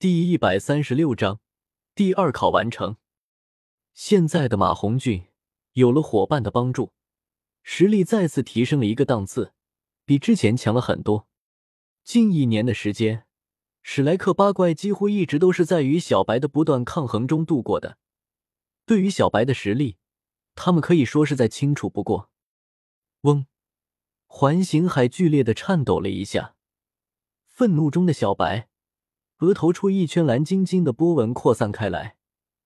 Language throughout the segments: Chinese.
第一百三十六章，第二考完成。现在的马红俊有了伙伴的帮助，实力再次提升了一个档次，比之前强了很多。近一年的时间，史莱克八怪几乎一直都是在与小白的不断抗衡中度过的。对于小白的实力，他们可以说是再清楚不过。嗡，环形海剧烈的颤抖了一下，愤怒中的小白。额头处一圈蓝晶晶的波纹扩散开来，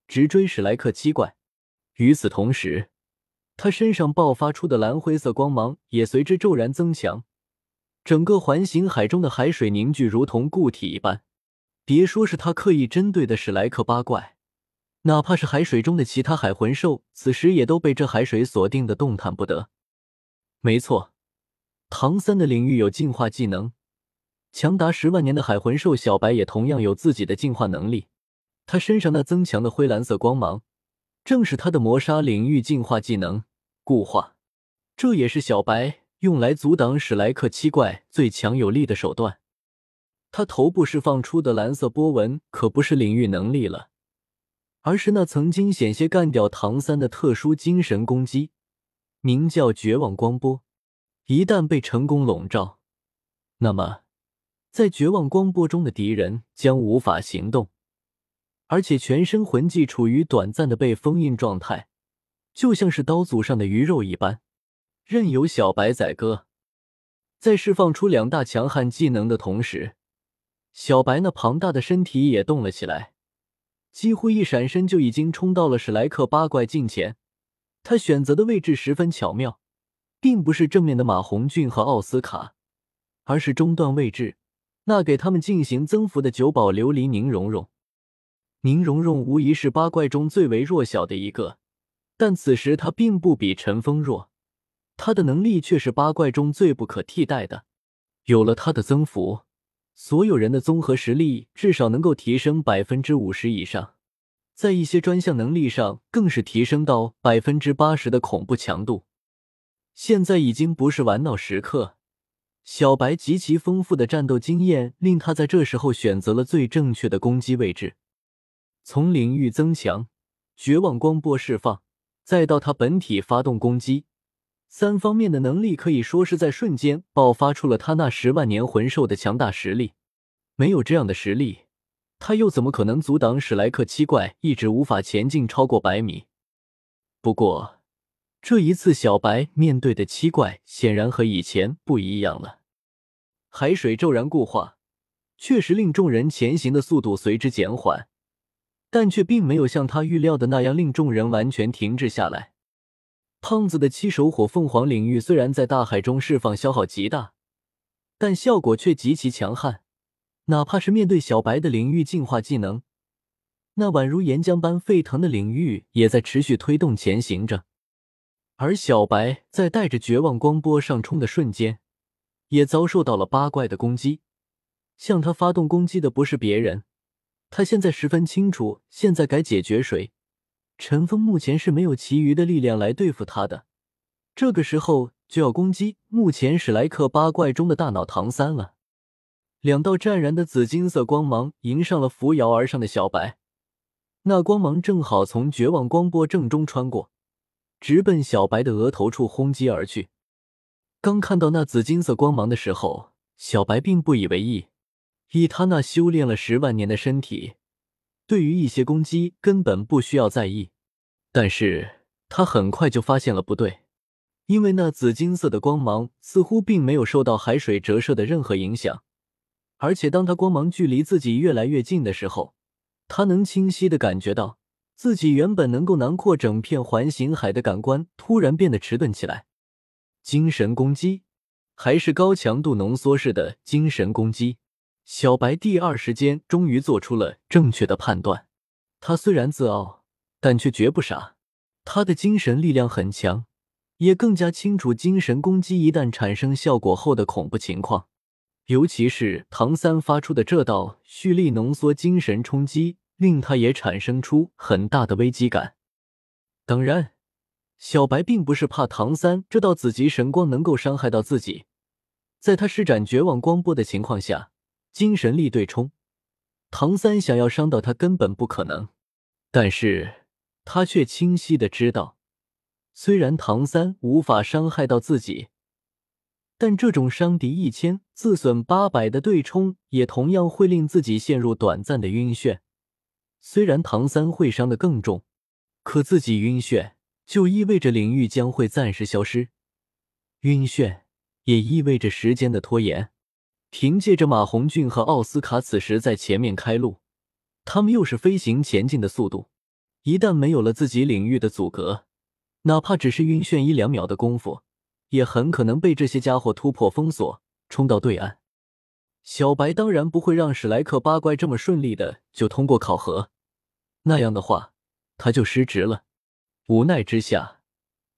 直追史莱克七怪。与此同时，他身上爆发出的蓝灰色光芒也随之骤然增强，整个环形海中的海水凝聚，如同固体一般。别说是他刻意针对的史莱克八怪，哪怕是海水中的其他海魂兽，此时也都被这海水锁定的动弹不得。没错，唐三的领域有进化技能。强达十万年的海魂兽小白也同样有自己的进化能力，他身上那增强的灰蓝色光芒，正是他的磨砂领域进化技能固化，这也是小白用来阻挡史莱克七怪最强有力的手段。他头部释放出的蓝色波纹可不是领域能力了，而是那曾经险些干掉唐三的特殊精神攻击，名叫绝望光波。一旦被成功笼罩，那么。在绝望光波中的敌人将无法行动，而且全身魂技处于短暂的被封印状态，就像是刀俎上的鱼肉一般，任由小白宰割。在释放出两大强悍技能的同时，小白那庞大的身体也动了起来，几乎一闪身就已经冲到了史莱克八怪近前。他选择的位置十分巧妙，并不是正面的马红俊和奥斯卡，而是中段位置。那给他们进行增幅的九宝琉璃宁荣荣，宁荣荣无疑是八怪中最为弱小的一个，但此时他并不比陈峰弱，他的能力却是八怪中最不可替代的。有了他的增幅，所有人的综合实力至少能够提升百分之五十以上，在一些专项能力上更是提升到百分之八十的恐怖强度。现在已经不是玩闹时刻。小白极其丰富的战斗经验令他在这时候选择了最正确的攻击位置。从领域增强、绝望光波释放，再到他本体发动攻击，三方面的能力可以说是在瞬间爆发出了他那十万年魂兽的强大实力。没有这样的实力，他又怎么可能阻挡史莱克七怪一直无法前进超过百米？不过。这一次，小白面对的七怪显然和以前不一样了。海水骤然固化，确实令众人前行的速度随之减缓，但却并没有像他预料的那样令众人完全停滞下来。胖子的七手火凤凰领域虽然在大海中释放消耗极大，但效果却极其强悍。哪怕是面对小白的领域进化技能，那宛如岩浆般沸腾的领域也在持续推动前行着。而小白在带着绝望光波上冲的瞬间，也遭受到了八怪的攻击。向他发动攻击的不是别人，他现在十分清楚，现在该解决谁。陈峰目前是没有其余的力量来对付他的，这个时候就要攻击目前史莱克八怪中的大脑唐三了。两道湛然的紫金色光芒迎上了扶摇而上的小白，那光芒正好从绝望光波正中穿过。直奔小白的额头处轰击而去。刚看到那紫金色光芒的时候，小白并不以为意。以他那修炼了十万年的身体，对于一些攻击根本不需要在意。但是他很快就发现了不对，因为那紫金色的光芒似乎并没有受到海水折射的任何影响，而且当他光芒距离自己越来越近的时候，他能清晰的感觉到。自己原本能够囊括整片环形海的感官，突然变得迟钝起来。精神攻击，还是高强度浓缩式的精神攻击？小白第二时间终于做出了正确的判断。他虽然自傲，但却绝不傻。他的精神力量很强，也更加清楚精神攻击一旦产生效果后的恐怖情况。尤其是唐三发出的这道蓄力浓缩精神冲击。令他也产生出很大的危机感。当然，小白并不是怕唐三这道紫极神光能够伤害到自己。在他施展绝望光波的情况下，精神力对冲，唐三想要伤到他根本不可能，但是他却清晰的知道，虽然唐三无法伤害到自己，但这种伤敌一千自损八百的对冲，也同样会令自己陷入短暂的晕眩。虽然唐三会伤的更重，可自己晕眩就意味着领域将会暂时消失，晕眩也意味着时间的拖延。凭借着马红俊和奥斯卡此时在前面开路，他们又是飞行前进的速度，一旦没有了自己领域的阻隔，哪怕只是晕眩一两秒的功夫，也很可能被这些家伙突破封锁，冲到对岸。小白当然不会让史莱克八怪这么顺利的就通过考核，那样的话他就失职了。无奈之下，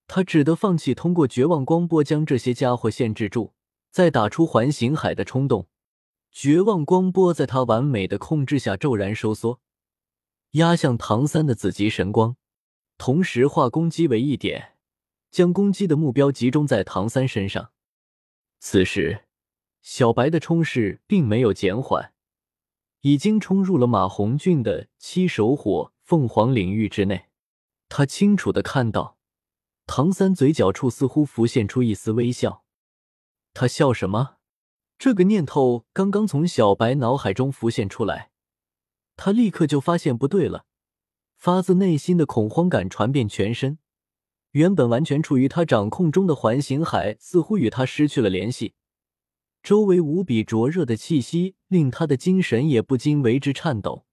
他只得放弃通过绝望光波将这些家伙限制住。再打出环形海的冲动，绝望光波在他完美的控制下骤然收缩，压向唐三的紫极神光，同时化攻击为一点，将攻击的目标集中在唐三身上。此时，小白的冲势并没有减缓，已经冲入了马红俊的七手火凤凰领域之内。他清楚的看到，唐三嘴角处似乎浮现出一丝微笑。他笑什么？这个念头刚刚从小白脑海中浮现出来，他立刻就发现不对了，发自内心的恐慌感传遍全身。原本完全处于他掌控中的环形海似乎与他失去了联系，周围无比灼热的气息令他的精神也不禁为之颤抖。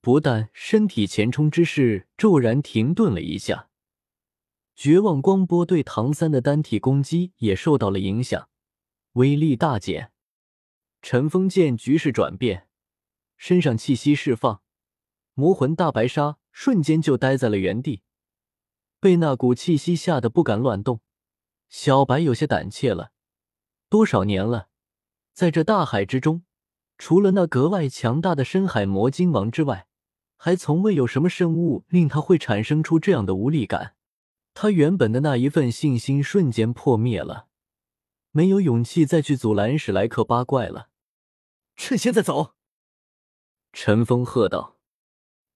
不但身体前冲之势骤然停顿了一下，绝望光波对唐三的单体攻击也受到了影响。威力大减，陈封见局势转变，身上气息释放，魔魂大白鲨瞬间就呆在了原地，被那股气息吓得不敢乱动。小白有些胆怯了，多少年了，在这大海之中，除了那格外强大的深海魔鲸王之外，还从未有什么生物令他会产生出这样的无力感。他原本的那一份信心瞬间破灭了。没有勇气再去阻拦史莱克八怪了，趁现在走！陈峰喝道。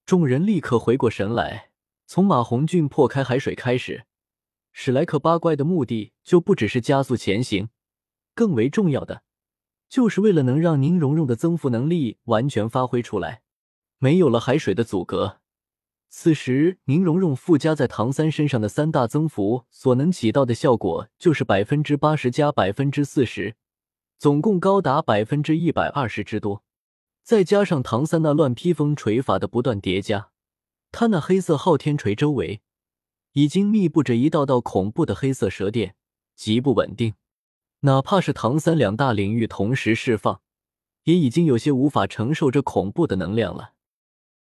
众人立刻回过神来，从马红俊破开海水开始，史莱克八怪的目的就不只是加速前行，更为重要的，就是为了能让宁荣荣的增幅能力完全发挥出来。没有了海水的阻隔。此时，宁荣荣附加在唐三身上的三大增幅所能起到的效果，就是百分之八十加百分之四十，总共高达百分之一百二十之多。再加上唐三那乱披风锤法的不断叠加，他那黑色昊天锤周围已经密布着一道道恐怖的黑色蛇电，极不稳定。哪怕是唐三两大领域同时释放，也已经有些无法承受这恐怖的能量了。